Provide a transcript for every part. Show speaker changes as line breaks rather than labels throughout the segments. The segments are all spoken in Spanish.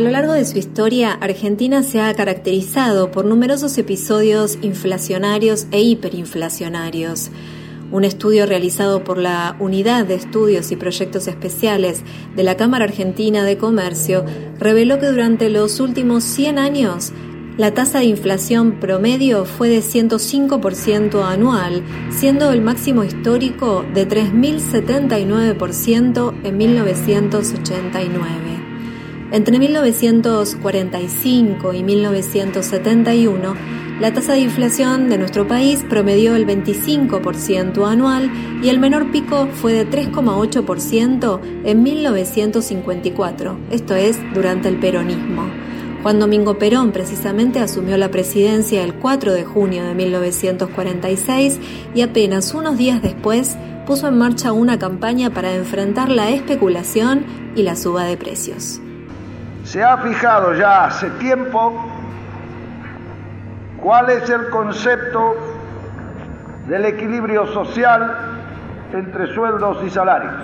A lo largo de su historia, Argentina se ha caracterizado por numerosos episodios inflacionarios e hiperinflacionarios. Un estudio realizado por la Unidad de Estudios y Proyectos Especiales de la Cámara Argentina de Comercio reveló que durante los últimos 100 años la tasa de inflación promedio fue de 105% anual, siendo el máximo histórico de 3.079% en 1989. Entre 1945 y 1971, la tasa de inflación de nuestro país promedió el 25% anual y el menor pico fue de 3,8% en 1954, esto es, durante el peronismo. Juan Domingo Perón precisamente asumió la presidencia el 4 de junio de 1946 y apenas unos días después puso en marcha una campaña para enfrentar la especulación y la suba de precios.
Se ha fijado ya hace tiempo cuál es el concepto del equilibrio social entre sueldos y salarios.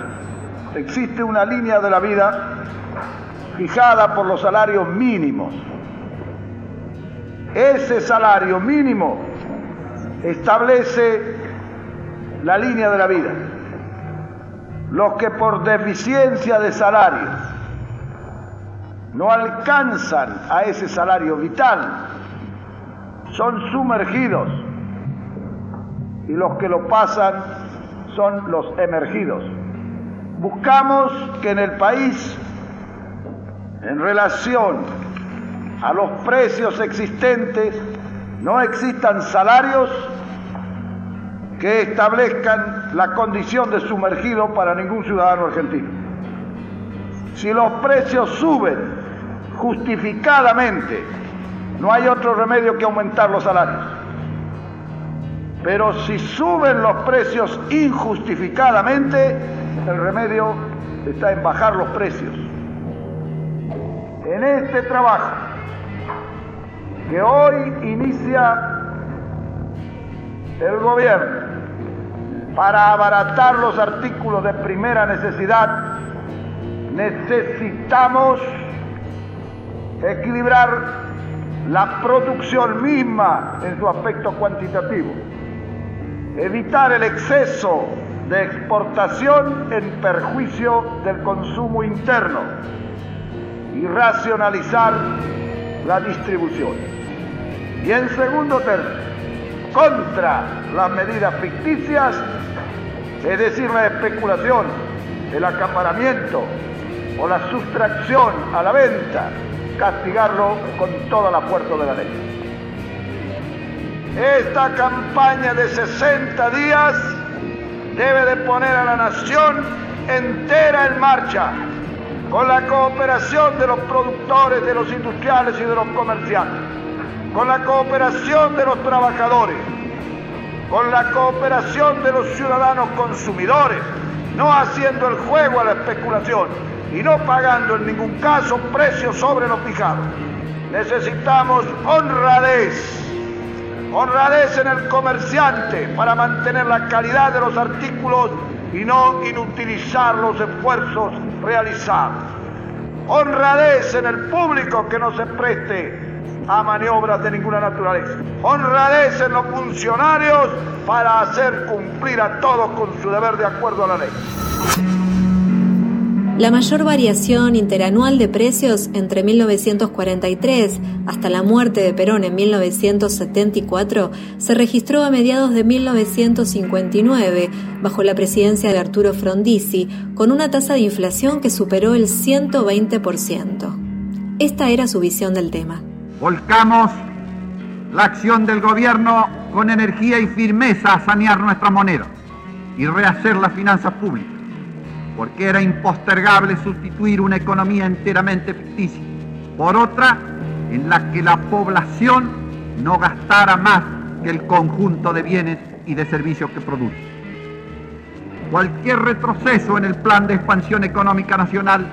Existe una línea de la vida fijada por los salarios mínimos. Ese salario mínimo establece la línea de la vida. Los que por deficiencia de salarios no alcanzan a ese salario vital, son sumergidos y los que lo pasan son los emergidos. Buscamos que en el país, en relación a los precios existentes, no existan salarios que establezcan la condición de sumergido para ningún ciudadano argentino. Si los precios suben justificadamente. No hay otro remedio que aumentar los salarios. Pero si suben los precios injustificadamente, el remedio está en bajar los precios. En este trabajo que hoy inicia el gobierno para abaratar los artículos de primera necesidad, necesitamos equilibrar la producción misma en su aspecto cuantitativo, evitar el exceso de exportación en perjuicio del consumo interno y racionalizar la distribución. Y en segundo término, contra las medidas ficticias, es decir, la especulación, el acaparamiento o la sustracción a la venta castigarlo con toda la fuerza de la ley. Esta campaña de 60 días debe de poner a la nación entera en marcha, con la cooperación de los productores, de los industriales y de los comerciantes, con la cooperación de los trabajadores, con la cooperación de los ciudadanos consumidores, no haciendo el juego a la especulación, y no pagando en ningún caso precios sobre lo fijado. Necesitamos honradez, honradez en el comerciante para mantener la calidad de los artículos y no inutilizar los esfuerzos realizados. Honradez en el público que no se preste a maniobras de ninguna naturaleza. Honradez en los funcionarios para hacer cumplir a todos con su deber de acuerdo a la ley.
La mayor variación interanual de precios entre 1943 hasta la muerte de Perón en 1974 se registró a mediados de 1959 bajo la presidencia de Arturo Frondizi con una tasa de inflación que superó el 120%. Esta era su visión del tema.
Volcamos la acción del gobierno con energía y firmeza a sanear nuestra moneda y rehacer las finanzas públicas porque era impostergable sustituir una economía enteramente ficticia por otra en la que la población no gastara más que el conjunto de bienes y de servicios que produce. Cualquier retroceso en el plan de expansión económica nacional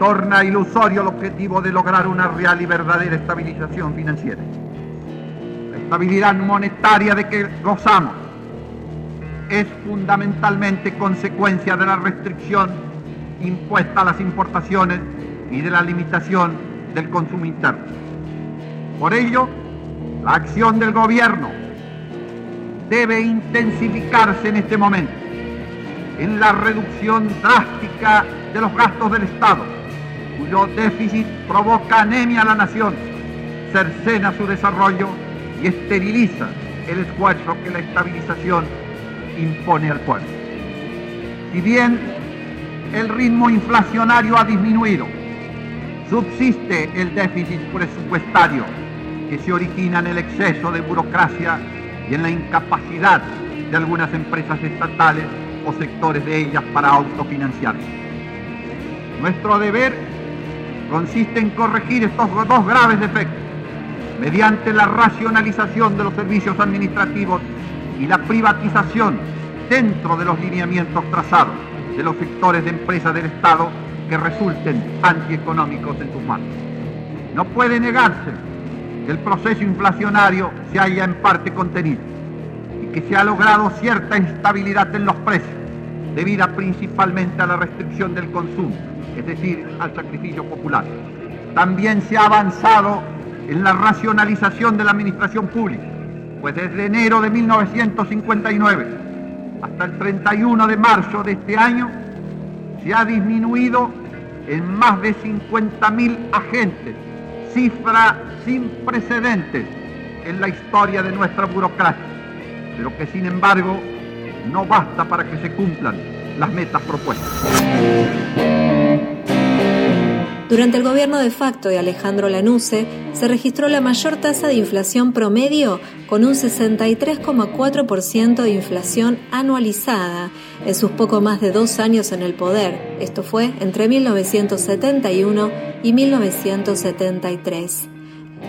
torna ilusorio el objetivo de lograr una real y verdadera estabilización financiera. La estabilidad monetaria de que gozamos es fundamentalmente consecuencia de la restricción impuesta a las importaciones y de la limitación del consumo interno. Por ello, la acción del gobierno debe intensificarse en este momento en la reducción drástica de los gastos del Estado, cuyo déficit provoca anemia a la nación, cercena su desarrollo y esteriliza el esfuerzo que la estabilización impone al pueblo. Si bien el ritmo inflacionario ha disminuido, subsiste el déficit presupuestario que se origina en el exceso de burocracia y en la incapacidad de algunas empresas estatales o sectores de ellas para autofinanciarse. Nuestro deber consiste en corregir estos dos graves defectos mediante la racionalización de los servicios administrativos y la privatización dentro de los lineamientos trazados de los sectores de empresas del Estado que resulten antieconómicos en sus manos. No puede negarse que el proceso inflacionario se haya en parte contenido y que se ha logrado cierta estabilidad en los precios, debida principalmente a la restricción del consumo, es decir, al sacrificio popular. También se ha avanzado en la racionalización de la administración pública, pues desde enero de 1959 hasta el 31 de marzo de este año se ha disminuido en más de 50.000 agentes, cifra sin precedentes en la historia de nuestra burocracia, pero que sin embargo no basta para que se cumplan las metas propuestas.
Durante el gobierno de facto de Alejandro Lanusse se registró la mayor tasa de inflación promedio con un 63,4% de inflación anualizada en sus poco más de dos años en el poder. Esto fue entre 1971 y 1973.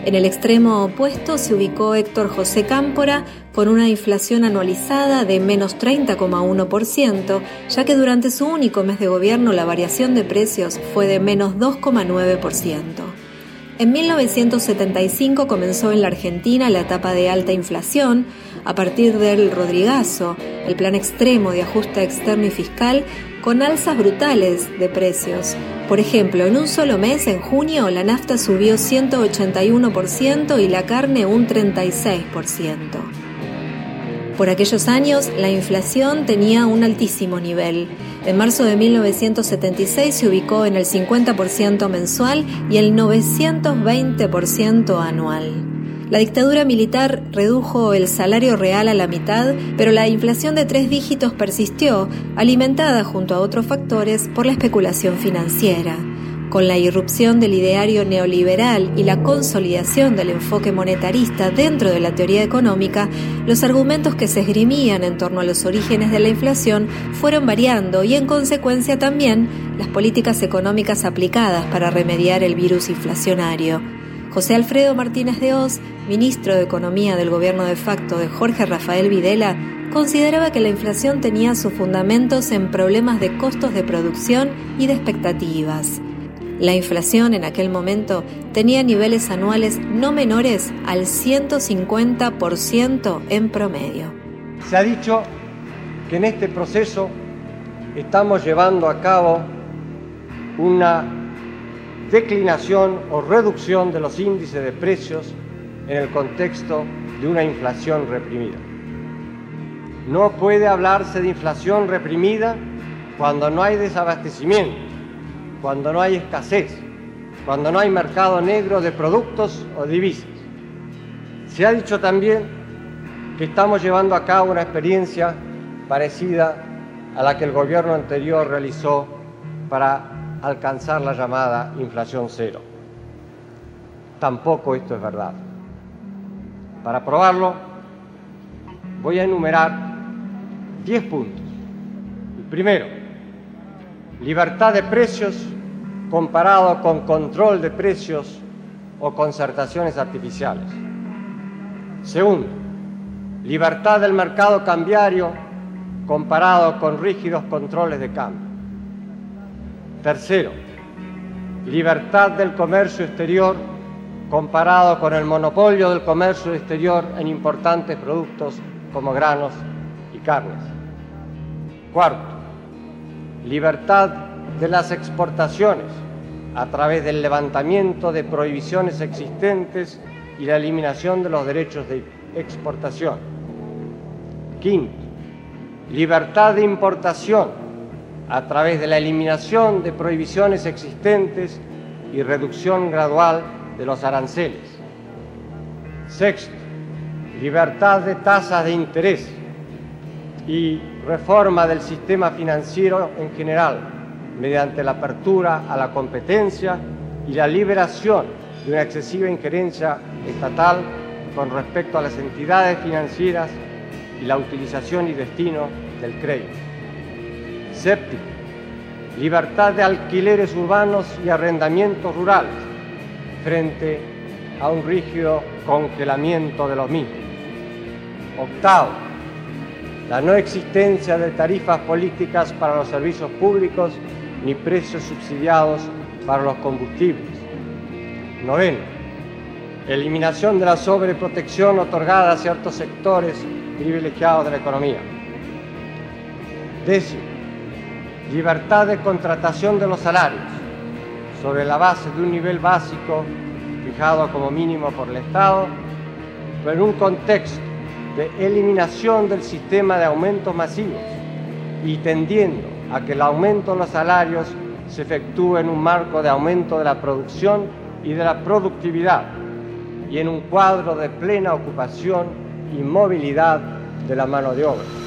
En el extremo opuesto se ubicó Héctor José Cámpora con una inflación anualizada de menos 30,1%, ya que durante su único mes de gobierno la variación de precios fue de menos 2,9%. En 1975 comenzó en la Argentina la etapa de alta inflación, a partir del Rodrigazo, el plan extremo de ajuste externo y fiscal, con alzas brutales de precios. Por ejemplo, en un solo mes, en junio, la nafta subió 181% y la carne un 36%. Por aquellos años, la inflación tenía un altísimo nivel. En marzo de 1976 se ubicó en el 50% mensual y el 920% anual. La dictadura militar redujo el salario real a la mitad, pero la inflación de tres dígitos persistió, alimentada junto a otros factores por la especulación financiera. Con la irrupción del ideario neoliberal y la consolidación del enfoque monetarista dentro de la teoría económica, los argumentos que se esgrimían en torno a los orígenes de la inflación fueron variando y en consecuencia también las políticas económicas aplicadas para remediar el virus inflacionario. José Alfredo Martínez de Oz, ministro de Economía del gobierno de facto de Jorge Rafael Videla, consideraba que la inflación tenía sus fundamentos en problemas de costos de producción y de expectativas. La inflación en aquel momento tenía niveles anuales no menores al 150% en promedio.
Se ha dicho que en este proceso estamos llevando a cabo una declinación o reducción de los índices de precios en el contexto de una inflación reprimida. No puede hablarse de inflación reprimida cuando no hay desabastecimiento, cuando no hay escasez, cuando no hay mercado negro de productos o divisas. Se ha dicho también que estamos llevando a cabo una experiencia parecida a la que el gobierno anterior realizó para alcanzar la llamada inflación cero. Tampoco esto es verdad. Para probarlo, voy a enumerar 10 puntos. El primero, libertad de precios comparado con control de precios o concertaciones artificiales. Segundo, libertad del mercado cambiario comparado con rígidos controles de cambio. Tercero, libertad del comercio exterior comparado con el monopolio del comercio exterior en importantes productos como granos y carnes. Cuarto, libertad de las exportaciones a través del levantamiento de prohibiciones existentes y la eliminación de los derechos de exportación. Quinto, libertad de importación a través de la eliminación de prohibiciones existentes y reducción gradual de los aranceles. Sexto, libertad de tasas de interés y reforma del sistema financiero en general, mediante la apertura a la competencia y la liberación de una excesiva injerencia estatal con respecto a las entidades financieras y la utilización y destino del crédito. Séptimo, libertad de alquileres urbanos y arrendamientos rurales frente a un rígido congelamiento de los mismos. Octavo, la no existencia de tarifas políticas para los servicios públicos ni precios subsidiados para los combustibles. Noveno, eliminación de la sobreprotección otorgada a ciertos sectores privilegiados de la economía. Décimo, libertad de contratación de los salarios sobre la base de un nivel básico fijado como mínimo por el Estado, pero en un contexto de eliminación del sistema de aumentos masivos y tendiendo a que el aumento de los salarios se efectúe en un marco de aumento de la producción y de la productividad y en un cuadro de plena ocupación y movilidad de la mano de obra.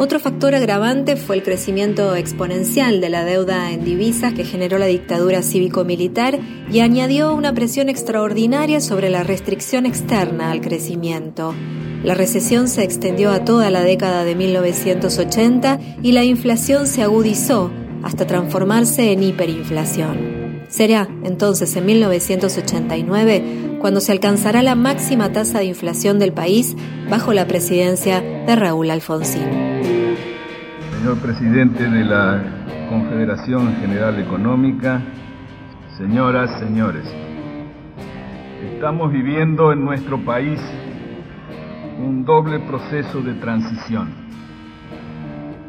Otro factor agravante fue el crecimiento exponencial de la deuda en divisas que generó la dictadura cívico-militar y añadió una presión extraordinaria sobre la restricción externa al crecimiento. La recesión se extendió a toda la década de 1980 y la inflación se agudizó hasta transformarse en hiperinflación. Será entonces en 1989 cuando se alcanzará la máxima tasa de inflación del país bajo la presidencia de Raúl Alfonsín
presidente de la Confederación General Económica, señoras, señores. Estamos viviendo en nuestro país un doble proceso de transición.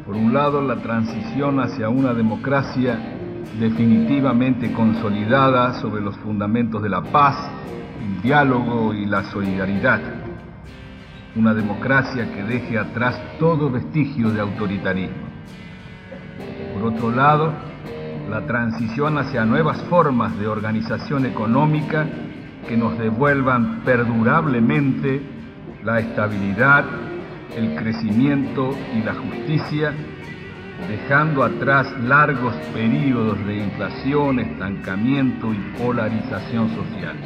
Por un lado, la transición hacia una democracia definitivamente consolidada sobre los fundamentos de la paz, el diálogo y la solidaridad una democracia que deje atrás todo vestigio de autoritarismo. Por otro lado, la transición hacia nuevas formas de organización económica que nos devuelvan perdurablemente la estabilidad, el crecimiento y la justicia, dejando atrás largos periodos de inflación, estancamiento y polarización social.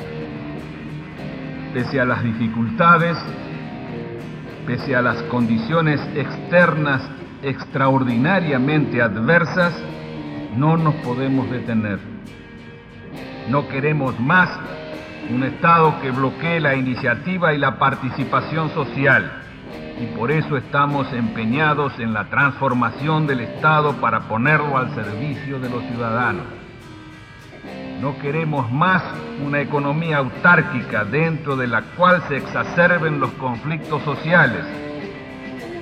Pese a las dificultades, pese a las condiciones externas extraordinariamente adversas, no nos podemos detener. No queremos más un Estado que bloquee la iniciativa y la participación social y por eso estamos empeñados en la transformación del Estado para ponerlo al servicio de los ciudadanos. No queremos más una economía autárquica dentro de la cual se exacerben los conflictos sociales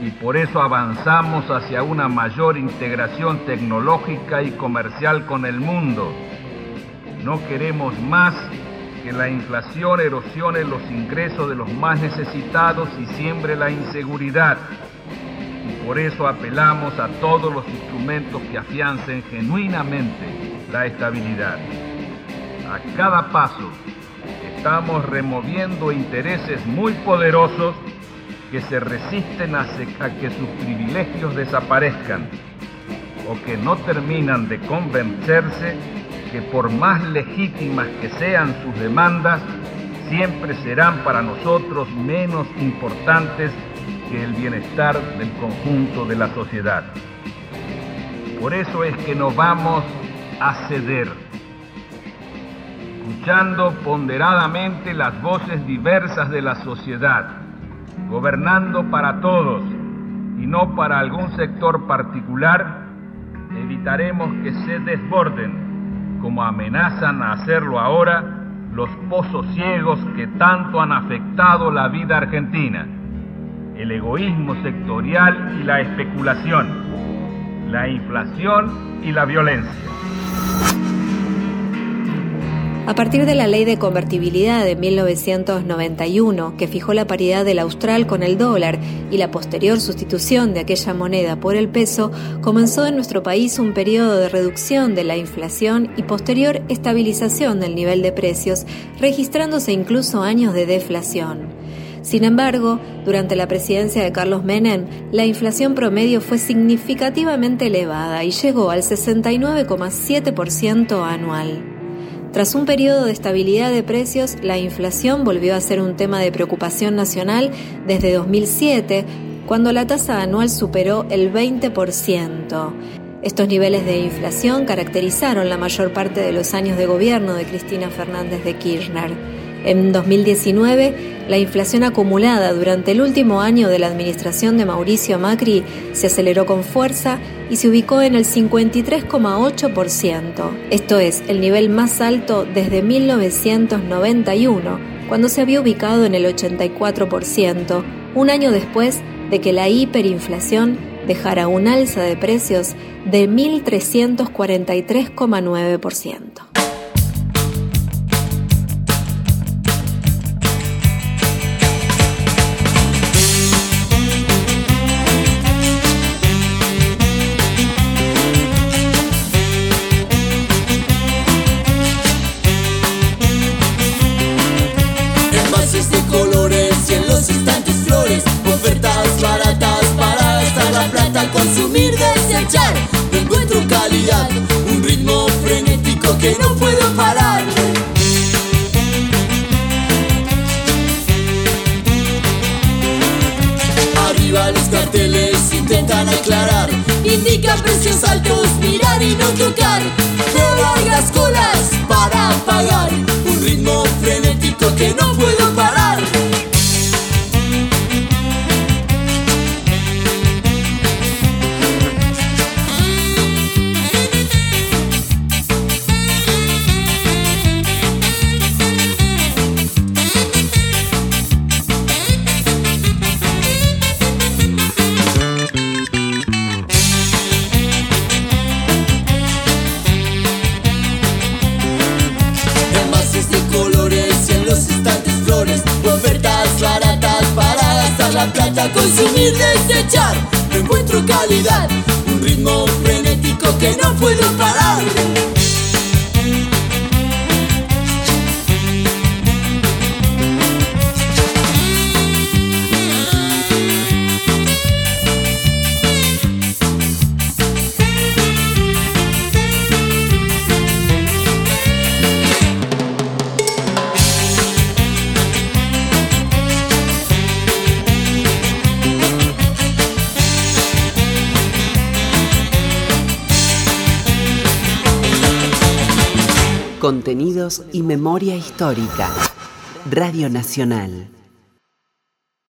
y por eso avanzamos hacia una mayor integración tecnológica y comercial con el mundo. No queremos más que la inflación erosione los ingresos de los más necesitados y siembre la inseguridad. Y por eso apelamos a todos los instrumentos que afiancen genuinamente la estabilidad a cada paso estamos removiendo intereses muy poderosos que se resisten a, que sus privilegios desaparezcan o que no terminan de convencerse que por más legítimas que sean sus demandas, siempre serán para nosotros menos importantes que el bienestar del conjunto de la sociedad. Por eso es que no vamos a ceder escuchando ponderadamente las voces diversas de la sociedad, gobernando para todos y no para algún sector particular, evitaremos que se desborden, como amenazan a hacerlo ahora, los pozos ciegos que tanto han afectado la vida argentina, el egoísmo sectorial y la especulación, la inflación y la violencia.
A partir de la ley de convertibilidad de 1991, que fijó la paridad del austral con el dólar y la posterior sustitución de aquella moneda por el peso, comenzó en nuestro país un periodo de reducción de la inflación y posterior estabilización del nivel de precios, registrándose incluso años de deflación. Sin embargo, durante la presidencia de Carlos Menem, la inflación promedio fue significativamente elevada y llegó al 69,7% anual. Tras un periodo de estabilidad de precios, la inflación volvió a ser un tema de preocupación nacional desde 2007, cuando la tasa anual superó el 20%. Estos niveles de inflación caracterizaron la mayor parte de los años de gobierno de Cristina Fernández de Kirchner. En 2019, la inflación acumulada durante el último año de la administración de Mauricio Macri se aceleró con fuerza y se ubicó en el 53,8%. Esto es el nivel más alto desde 1991, cuando se había ubicado en el 84%, un año después de que la hiperinflación dejara un alza de precios de 1.343,9%.
consumir, desechar. No encuentro calidad, un ritmo frenético que no puedo parar. Arriba los carteles intentan aclarar, indican precios altos, mirar y no tocar. No largas colas para pagar, un ritmo frenético que no puedo parar.
Y memoria histórica. Radio Nacional.